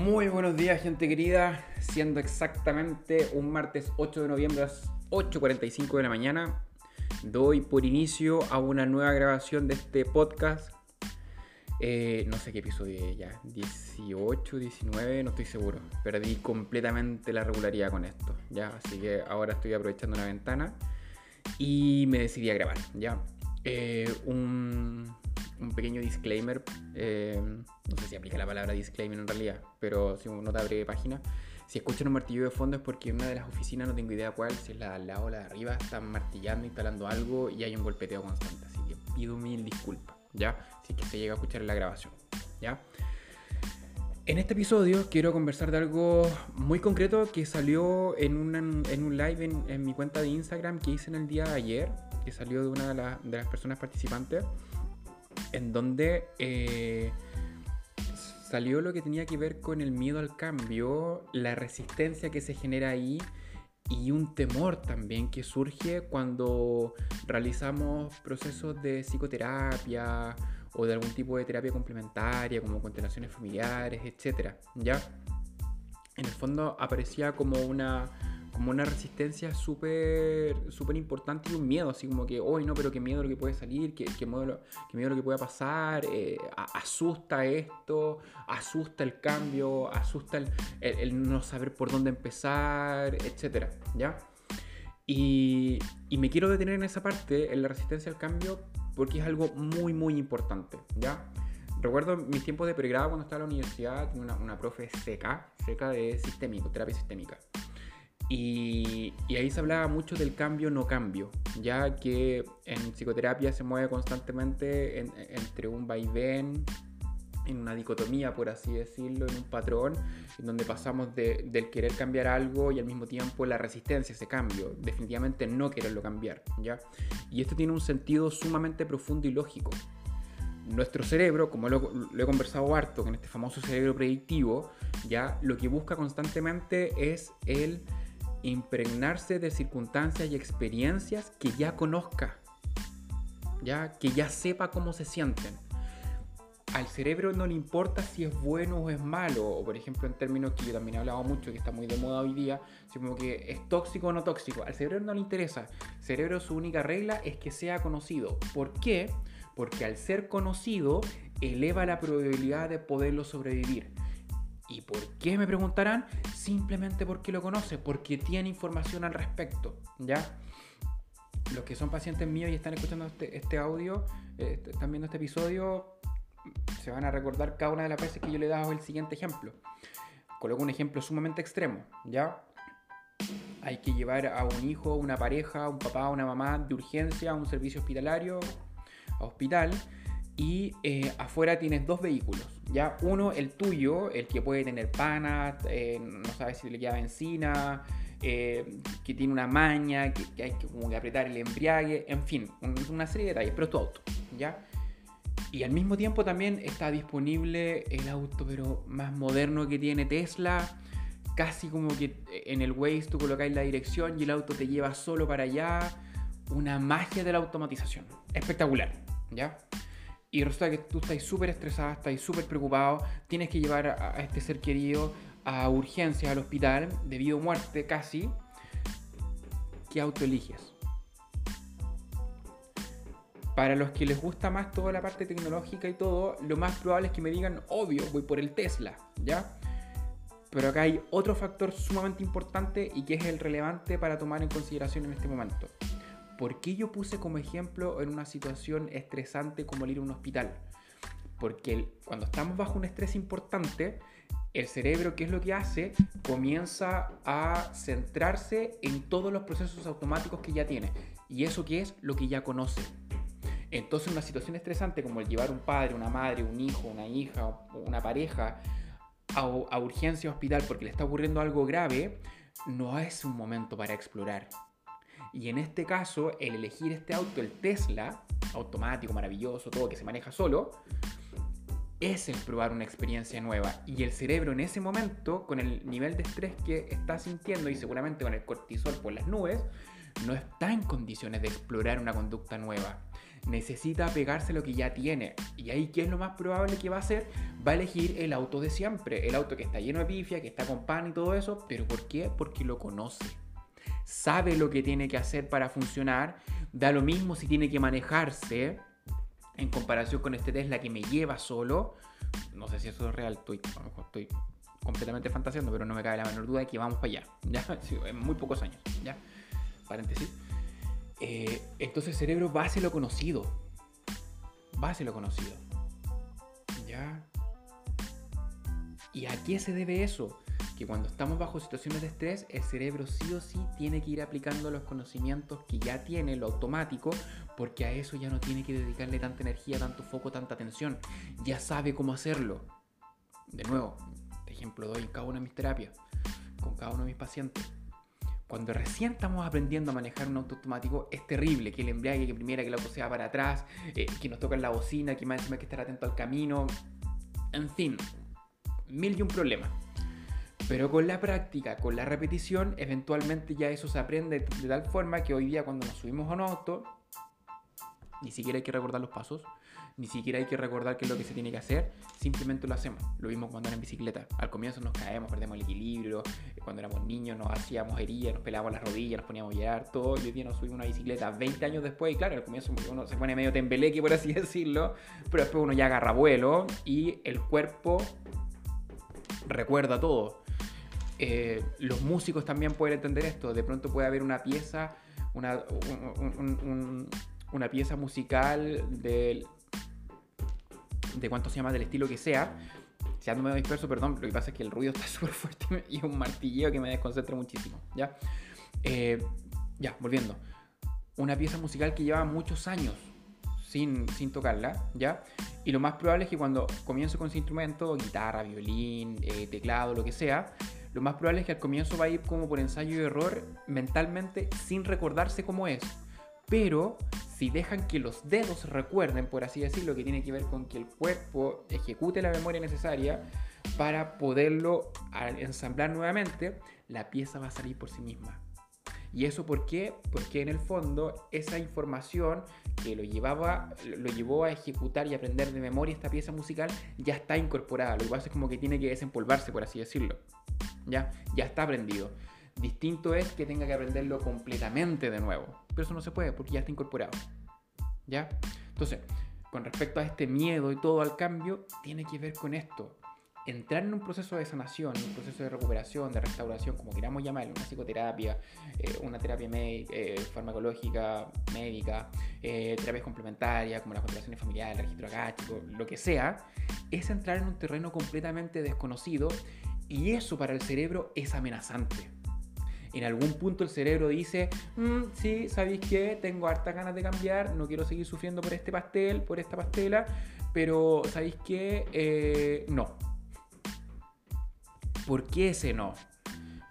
Muy buenos días, gente querida. Siendo exactamente un martes 8 de noviembre a las 8.45 de la mañana, doy por inicio a una nueva grabación de este podcast. Eh, no sé qué episodio es ya, 18, 19, no estoy seguro. Perdí completamente la regularidad con esto, ya. Así que ahora estoy aprovechando una ventana y me decidí a grabar, ya. Eh, un, un pequeño disclaimer. Eh, no sé si aplica la palabra disclaimer en realidad, pero si uno te abre página. Si escuchan un martillo de fondo es porque en una de las oficinas, no tengo idea cuál, si es la de al lado o la de arriba, están martillando, instalando algo y hay un golpeteo constante. Así que pido mil disculpas, ¿ya? Si es que se llega a escuchar en la grabación, ¿ya? En este episodio quiero conversar de algo muy concreto que salió en, en un live en, en, mi cuenta de Instagram que hice en el día de ayer, que salió de una de, la, de las personas participantes en donde eh, salió lo que tenía que ver con el miedo al cambio, la resistencia que se genera ahí y un temor también que surge cuando realizamos procesos de psicoterapia o de algún tipo de terapia complementaria como constelaciones familiares, etc. ¿ya? En el fondo aparecía como una como una resistencia súper súper importante y un miedo, así como que, hoy no, pero qué miedo lo que puede salir, qué, qué, miedo, qué miedo lo que pueda pasar, eh, asusta esto, asusta el cambio, asusta el, el, no saber por dónde empezar, etcétera, ¿ya? Y, y, me quiero detener en esa parte, en la resistencia al cambio, porque es algo muy, muy importante, ¿ya? Recuerdo mis tiempos de pregrado cuando estaba en la universidad, una, una profe seca, seca de sistémico, terapia sistémica. Y, ahí se hablaba mucho del cambio no cambio, ya que en psicoterapia se mueve constantemente entre un vaivén, en una dicotomía, por así decirlo, en un patrón, en donde pasamos del querer cambiar algo y al mismo tiempo la resistencia a ese cambio, definitivamente no quererlo cambiar, ¿ya? Y esto tiene un sentido sumamente profundo y lógico. Nuestro cerebro, como lo, lo he conversado harto con este famoso cerebro predictivo, ya lo que busca constantemente es el impregnarse de circunstancias y experiencias que ya conozca, ya que ya sepa cómo se sienten. Al cerebro no le importa si es bueno o es malo, o por ejemplo en términos que yo también he hablado mucho, que está muy de moda hoy día, como que es tóxico o no tóxico. Al cerebro no le interesa. El cerebro su única regla es que sea conocido. ¿Por qué? Porque al ser conocido eleva la probabilidad de poderlo sobrevivir. ¿Y por qué me preguntarán? Simplemente porque lo conoce, porque tiene información al respecto, ¿ya? Los que son pacientes míos y están escuchando este, este audio, eh, están viendo este episodio, se van a recordar cada una de las veces que yo le he dado el siguiente ejemplo. Coloco un ejemplo sumamente extremo, ¿ya? Hay que llevar a un hijo, una pareja, un papá, una mamá de urgencia a un servicio hospitalario, a hospital, y eh, afuera tienes dos vehículos. Ya uno, el tuyo, el que puede tener panas, eh, no sabes si le queda benzina, eh, que tiene una maña, que, hay que, como que apretar el embriague, en fin, una serie de detalles, pero es tu auto, ¿ya? Y al mismo tiempo también está disponible el auto, pero más moderno que tiene Tesla, casi como que en el Waze tú colocáis la dirección y el auto te lleva solo para allá, una magia de la automatización, espectacular, ¿ya? Y resulta que tú estás súper estresada, estás súper preocupado, tienes que llevar a, este ser querido a urgencias al hospital, debido a muerte casi, ¿qué auto eliges? Para los que les gusta más toda la parte tecnológica y todo, lo más probable es que me digan, obvio, voy por el Tesla, ¿ya? Pero acá hay otro factor sumamente importante y que es el relevante para tomar en consideración en este momento. ¿Por qué yo puse como ejemplo en una situación estresante como el ir a un hospital? Porque cuando estamos bajo un estrés importante, el cerebro, ¿qué es lo que hace? Comienza a centrarse en todos los procesos automáticos que ya tiene. ¿Y eso qué es? Lo que ya conoce. Entonces, una situación estresante como el llevar un padre, una madre, un hijo, una hija, una pareja a, a urgencia hospital porque le está ocurriendo algo grave, no es un momento para explorar y en este caso, el elegir este auto, el Tesla, automático, maravilloso, todo que se maneja solo, es el probar una experiencia nueva. Y el cerebro en ese momento, con el nivel de estrés que está sintiendo y seguramente con el cortisol por las nubes, no está en condiciones de explorar una conducta nueva. Necesita apegarse a lo que ya tiene. Y ahí, ¿qué es lo más probable que va a hacer? Va a elegir el auto de siempre. El auto que está lleno de pifia, que está con pan y todo eso. ¿Pero por qué? Porque lo conoce. Sabe lo que tiene que hacer para funcionar. Da lo mismo si tiene que manejarse en comparación con este Tesla que me lleva solo. No sé si eso es real, estoy, completamente fantaseando, pero no me cabe la menor duda de que vamos para allá, ¿ya? en muy pocos años, ¿ya? Paréntesis. Eh, entonces el cerebro va hacia lo conocido, va hacia lo conocido, ¿ya? ¿Y a qué se debe eso? Que cuando estamos bajo situaciones de estrés, el cerebro sí o sí tiene que ir aplicando los conocimientos que ya tiene, lo automático, porque a eso ya no tiene que dedicarle tanta energía, tanto foco, tanta atención. Ya sabe cómo hacerlo. De nuevo, ejemplo doy en cada una de mis terapias, con cada uno de mis pacientes. Cuando recién estamos aprendiendo a manejar un auto automático, es terrible que el embrague, que primera que el auto sea para atrás, eh, que nos toca la bocina, que más encima hay que estar atento al camino. En fin, mil y un problemas. Pero con la práctica, con la repetición, eventualmente ya eso se aprende de tal forma que hoy día cuando nos subimos a un auto, ni siquiera hay que recordar los pasos, ni siquiera hay que recordar qué es lo que se tiene que hacer, simplemente lo hacemos. Lo mismo cuando andamos en bicicleta. Al comienzo nos caemos, perdemos el equilibrio, eh, cuando éramos niños nos hacíamos heridas, nos pelábamos las rodillas, nos poníamos a llorar, todo. Hoy día nos subimos una bicicleta 20 años después y claro, al comienzo uno se pone medio tembeleque, por así decirlo, pero después uno ya agarra vuelo y el cuerpo recuerda todo. Eh, los músicos también pueden entender esto. De pronto puede haber una pieza, una, una pieza musical del de cuánto se llama, del estilo que sea. Si ando medio disperso, perdón, lo que pasa es que el ruido está súper fuerte y es un martilleo que me desconcentra muchísimo, ¿ya? Eh, ya, volviendo. Una pieza musical que lleva muchos años sin, sin, tocarla, ¿ya? Y lo más probable es que cuando comienzo con ese instrumento, guitarra, violín, eh, teclado, lo que sea, lo más probable es que al comienzo va a ir como por ensayo y error mentalmente sin recordarse cómo es. Pero si dejan que los dedos recuerden, por así decirlo, que tiene que ver con que el cuerpo ejecute la memoria necesaria para poderlo ensamblar nuevamente, la pieza va a salir por sí misma. ¿Y eso por qué? Porque en el fondo esa información que lo, llevaba, lo llevó a ejecutar y aprender de memoria esta pieza musical ya está incorporada. Lo que pasa es como que tiene que desempolvarse, por así decirlo. ¿Ya? Ya está aprendido. Distinto es que tenga que aprenderlo completamente de nuevo. Pero eso no se puede porque ya está incorporado. ¿Ya? Entonces, con respecto a este miedo y todo al cambio, tiene que ver con esto. Entrar en un proceso de sanación, un proceso de recuperación, de restauración, como queramos llamarlo, una psicoterapia, eh, una terapia eh, farmacológica, médica, eh, terapias complementarias como las constelaciones familiares, el registro agástico, lo que sea, es entrar en un terreno completamente desconocido y eso para el cerebro es amenazante en algún punto el cerebro dice, mm, sí, ¿sabéis qué? Tengo hartas ganas de cambiar, no quiero seguir sufriendo por este pastel, por esta pastela, pero ¿sabéis qué? Eh, no. ¿Por qué ese no?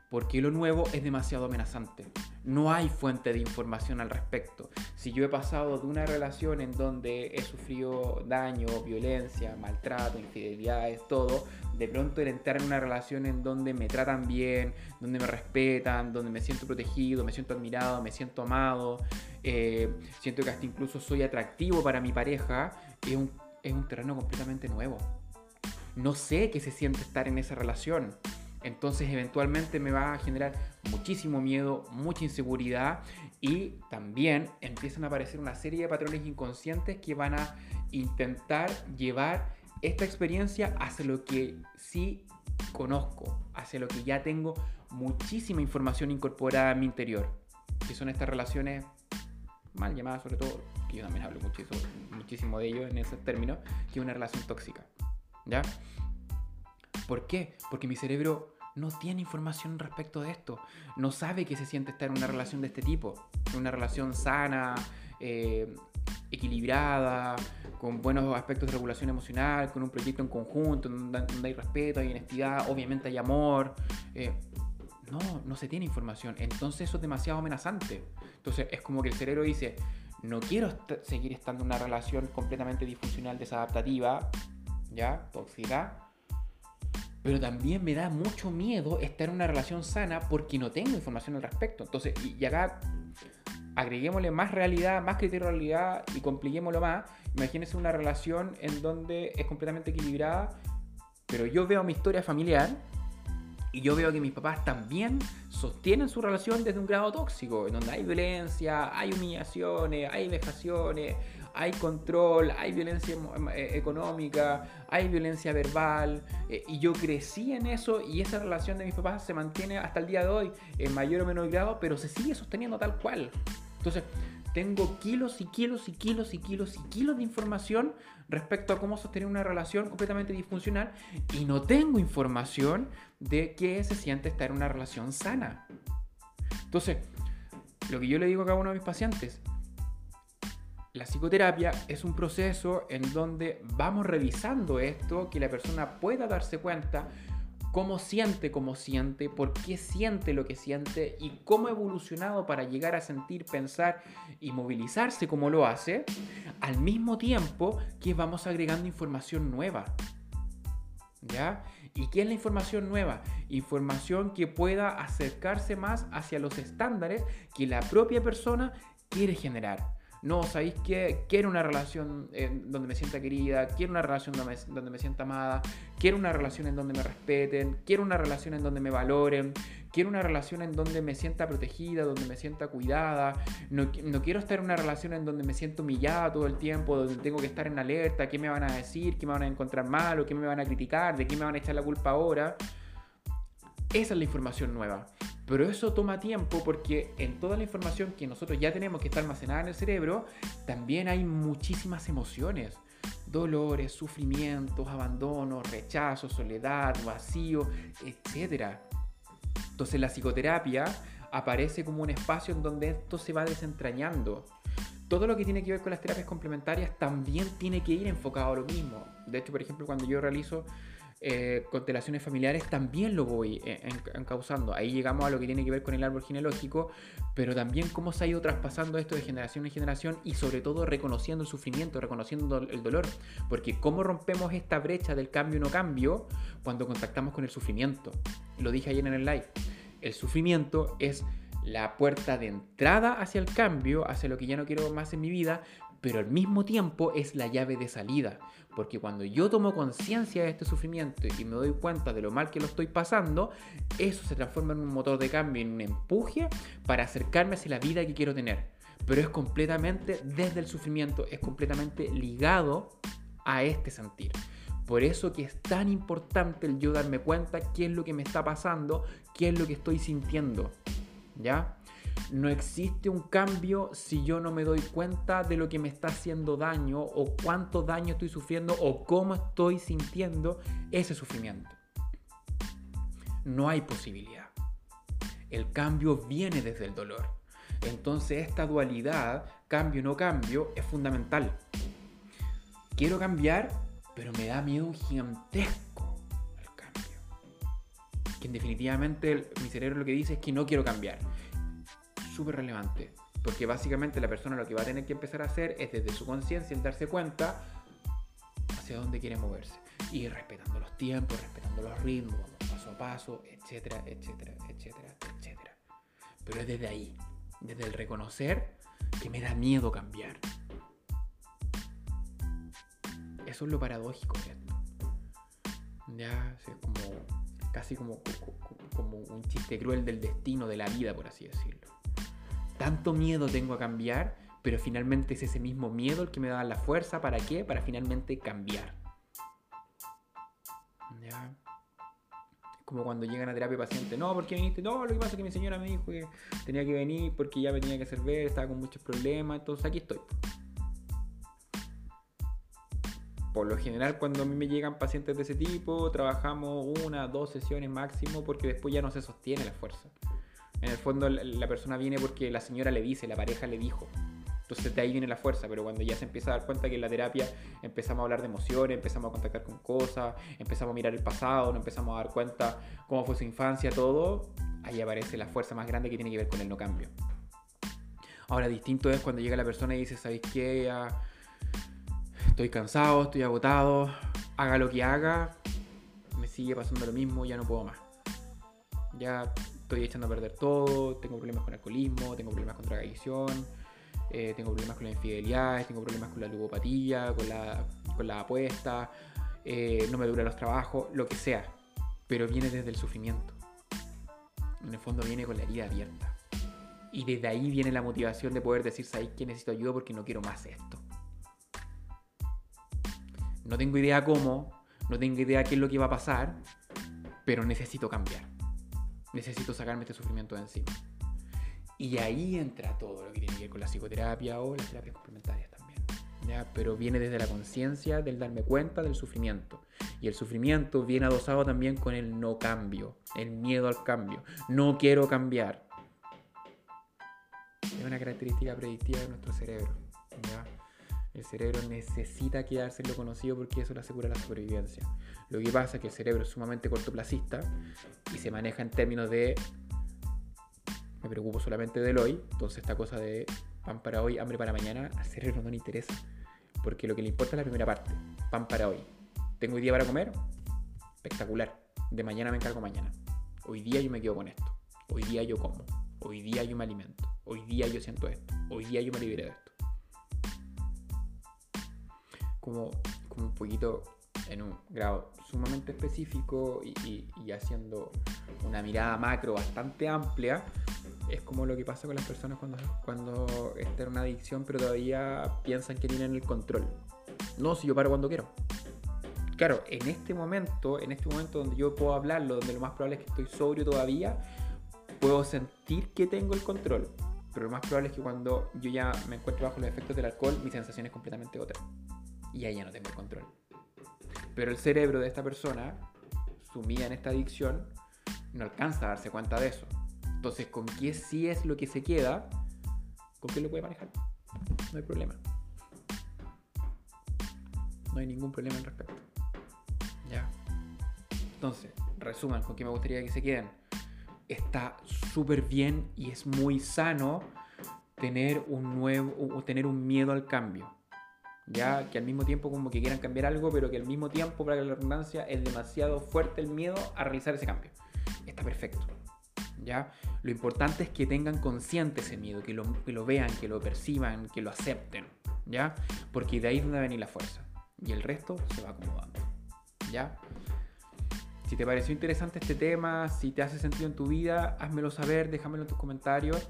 Porque lo nuevo es demasiado amenazante. No hay fuente de información al respecto. Si yo he pasado de una relación en donde he sufrido daño, violencia, maltrato, infidelidades, todo, de pronto el entrar en una relación en donde me tratan bien, donde me respetan, donde me siento protegido, me siento admirado, me siento amado, eh, siento que hasta incluso soy atractivo para mi pareja, es un, es un terreno completamente nuevo. No sé qué se siente estar en esa relación. Entonces eventualmente me va a generar muchísimo miedo, mucha inseguridad y también empiezan a aparecer una serie de patrones inconscientes que van a intentar llevar esta experiencia hacia lo que sí conozco, hacia lo que ya tengo muchísima información incorporada en mi interior, que son estas relaciones mal llamadas sobre todo, que yo también hablo muchísimo, de ello en ese término, que es una relación tóxica. ¿Ya? ¿Por qué? Porque mi cerebro no tiene información respecto de esto. No sabe que se siente estar en una relación de este tipo. Una relación sana, eh, equilibrada, con buenos aspectos de regulación emocional, con un proyecto en conjunto, donde, hay respeto, hay honestidad, obviamente hay amor. Eh, no, no se tiene información. Entonces eso es demasiado amenazante. Entonces es como que el cerebro dice, no quiero seguir estando en una relación completamente disfuncional, desadaptativa, ¿ya? Tóxica. Pero también me da mucho miedo estar en una relación sana porque no tengo información al respecto. Entonces, y acá agreguémosle más realidad, más criterio de realidad y compliquémoslo más. Imagínense una relación en donde es completamente equilibrada, pero yo veo mi historia familiar y yo veo que mis papás también sostienen su relación desde un grado tóxico, en donde hay violencia, hay humillaciones, hay vejaciones, hay control, hay violencia eh, económica, hay violencia verbal, eh, y yo crecí en eso y esa relación de mis papás se mantiene hasta el día de hoy, en mayor o menor grado, pero se sigue sosteniendo tal cual. Entonces, tengo kilos y kilos y kilos y kilos y kilos de información respecto a cómo sostener una relación completamente disfuncional y no tengo información de qué se siente estar en una relación sana. Entonces, lo que yo le digo a cada uno de mis pacientes, la psicoterapia es un proceso en donde vamos revisando esto, que la persona pueda darse cuenta cómo siente como siente, por qué siente lo que siente y cómo ha evolucionado para llegar a sentir, pensar y movilizarse como lo hace, al mismo tiempo que vamos agregando información nueva. ¿Ya? ¿Y qué es la información nueva? Información que pueda acercarse más hacia los estándares que la propia persona quiere generar. No, ¿sabéis qué? Quiero una relación donde me sienta querida, quiero una relación donde me, donde me, sienta amada, quiero una relación en donde me respeten, quiero una relación en donde me valoren, quiero una relación en donde me sienta protegida, donde me sienta cuidada, no, no quiero estar en una relación en donde me siento humillada todo el tiempo, donde tengo que estar en alerta, qué me van a decir, qué me van a encontrar mal o qué me van a criticar, de qué me van a echar la culpa ahora. Esa es la información nueva. Pero eso toma tiempo porque en toda la información que nosotros ya tenemos que está almacenada en el cerebro, también hay muchísimas emociones. Dolores, sufrimientos, abandono, rechazo, soledad, vacío, etc. Entonces la psicoterapia aparece como un espacio en donde esto se va desentrañando. Todo lo que tiene que ver con las terapias complementarias también tiene que ir enfocado a lo mismo. De hecho, por ejemplo, cuando yo realizo eh, constelaciones familiares también lo voy eh, encauzando. Ahí llegamos a lo que tiene que ver con el árbol genealógico, pero también cómo se ha ido traspasando esto de generación en generación y sobre todo reconociendo el sufrimiento, reconociendo el dolor. Porque cómo rompemos esta brecha del cambio no cambio cuando contactamos con el sufrimiento. Lo dije ayer en el live. El sufrimiento es la puerta de entrada hacia el cambio, hacia lo que ya no quiero más en mi vida, pero al mismo tiempo es la llave de salida. Porque cuando yo tomo conciencia de este sufrimiento y me doy cuenta de lo mal que lo estoy pasando, eso se transforma en un motor de cambio, en un empuje para acercarme hacia la vida que quiero tener. Pero es completamente desde el sufrimiento, es completamente ligado a este sentir. Por eso que es tan importante el yo darme cuenta qué es lo que me está pasando, qué es lo que estoy sintiendo. ¿Ya? No existe un cambio si yo no me doy cuenta de lo que me está haciendo daño o cuánto daño estoy sufriendo o cómo estoy sintiendo ese sufrimiento. No hay posibilidad. El cambio viene desde el dolor. Entonces esta dualidad, cambio no cambio, es fundamental. Quiero cambiar, pero me da miedo gigantesco el cambio. Que definitivamente mi cerebro lo que dice es que no quiero cambiar súper relevante. Porque básicamente la persona lo que va a tener que empezar a hacer es desde su conciencia el darse cuenta hacia dónde quiere moverse. Y respetando los tiempos, respetando los ritmos, paso a paso, etcétera, etcétera, etcétera, etcétera. Pero es desde ahí, desde el reconocer que me da miedo cambiar. Eso es lo paradójico de esto. Ya, es como casi como, como un chiste cruel del destino de la vida, por así decirlo tanto miedo tengo a cambiar, pero finalmente es ese mismo miedo el que me da la fuerza. ¿Para qué? Para finalmente cambiar. ¿Ya? Como cuando llegan a terapia paciente, no, ¿por qué viniste? No, lo que pasa es que mi señora me dijo que tenía que venir porque ya me tenía que hacer ver, estaba con muchos problemas, entonces aquí estoy. Por lo general, cuando a mí me llegan pacientes de ese tipo, trabajamos una, dos sesiones máximo porque después ya no se sostiene la fuerza. En el fondo la persona viene porque la señora le dice, la pareja le dijo. Entonces de ahí viene la fuerza, pero cuando ya se empieza a dar cuenta que en la terapia empezamos a hablar de emociones, empezamos a contactar con cosas, empezamos a mirar el pasado, nos empezamos a dar cuenta cómo fue su infancia, todo, ahí aparece la fuerza más grande que tiene que ver con el no cambio. Ahora, distinto es cuando llega la persona y dice, ¿sabéis qué? estoy cansado, estoy agotado, haga lo que haga, me sigue pasando lo mismo, ya no puedo más. Ya estoy echando a perder todo, tengo problemas con alcoholismo, tengo problemas con drogadicción, eh, tengo problemas con la infidelidad, tengo problemas con la ludopatía, con la, con la apuesta, eh, no me duran los trabajos, lo que sea. Pero viene desde el sufrimiento. En el fondo viene con la herida abierta. Y desde ahí viene la motivación de poder decir, ¿sabes que necesito ayuda porque no quiero más esto? No tengo idea cómo, no tengo idea qué es lo que va a pasar, pero necesito cambiar. Necesito sacarme este sufrimiento de encima. Y ahí entra todo lo que tiene que ver con la psicoterapia o las terapias complementarias también. ¿ya? Pero viene desde la conciencia del darme cuenta del sufrimiento. Y el sufrimiento viene adosado también con el no cambio, el miedo al cambio. No quiero cambiar. Es una característica predictiva de nuestro cerebro. El cerebro necesita quedarse en lo conocido porque eso le asegura la supervivencia. Lo que pasa es que el cerebro es sumamente cortoplacista y se maneja en términos de me preocupo solamente del hoy, entonces esta cosa de pan para hoy, hambre para mañana, al cerebro no le interesa, porque lo que le importa es la primera parte, pan para hoy. ¿Tengo hoy día para comer? Espectacular. De mañana me encargo mañana. Hoy día yo me quedo con esto. Hoy día yo como. Hoy día yo me alimento. Hoy día yo siento esto. Hoy día yo me liberé de esto. Como, un poquito en un grado sumamente específico y, y haciendo una mirada macro bastante amplia, es como lo que pasa con las personas cuando, cuando están en una adicción, pero todavía piensan que tienen el control. No, si yo paro cuando quiero. Claro, en este momento, en este momento donde yo puedo hablarlo, donde lo más probable es que estoy sobrio todavía, puedo sentir que tengo el control. Pero lo más probable es que cuando yo ya me encuentro bajo los efectos del alcohol, mi sensación es completamente otra. Y ahí ya no tengo el control. Pero el cerebro de esta persona, sumida en esta adicción, no alcanza a darse cuenta de eso. Entonces, ¿con qué sí es lo que se queda? ¿Con qué lo puede manejar? No hay problema. No hay ningún problema al respecto. Ya. Entonces, resuman con qué me gustaría que se queden. Está súper bien y es muy sano tener un nuevo tener un miedo al cambio. Ya que al mismo tiempo como que quieran cambiar algo, pero que al mismo tiempo, para la redundancia, es demasiado fuerte el miedo a realizar ese cambio. Está perfecto. ¿ya? Lo importante es que tengan consciente ese miedo, que lo, que lo vean, que lo perciban, que lo acepten, ¿ya? Porque de ahí es donde va a venir la fuerza. Y el resto se va acomodando, ¿ya? Si te pareció interesante este tema, si te hace sentido en tu vida, házmelo saber, déjamelo en tus comentarios.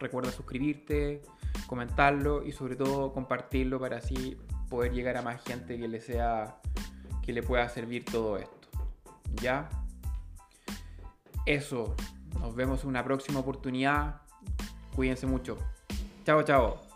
Recuerda suscribirte, comentarlo y sobre todo compartirlo para así poder llegar a más gente que le sea que le pueda servir todo esto. ¿Ya? Eso. Nos vemos en una próxima oportunidad. Cuídense mucho. Chao, chao.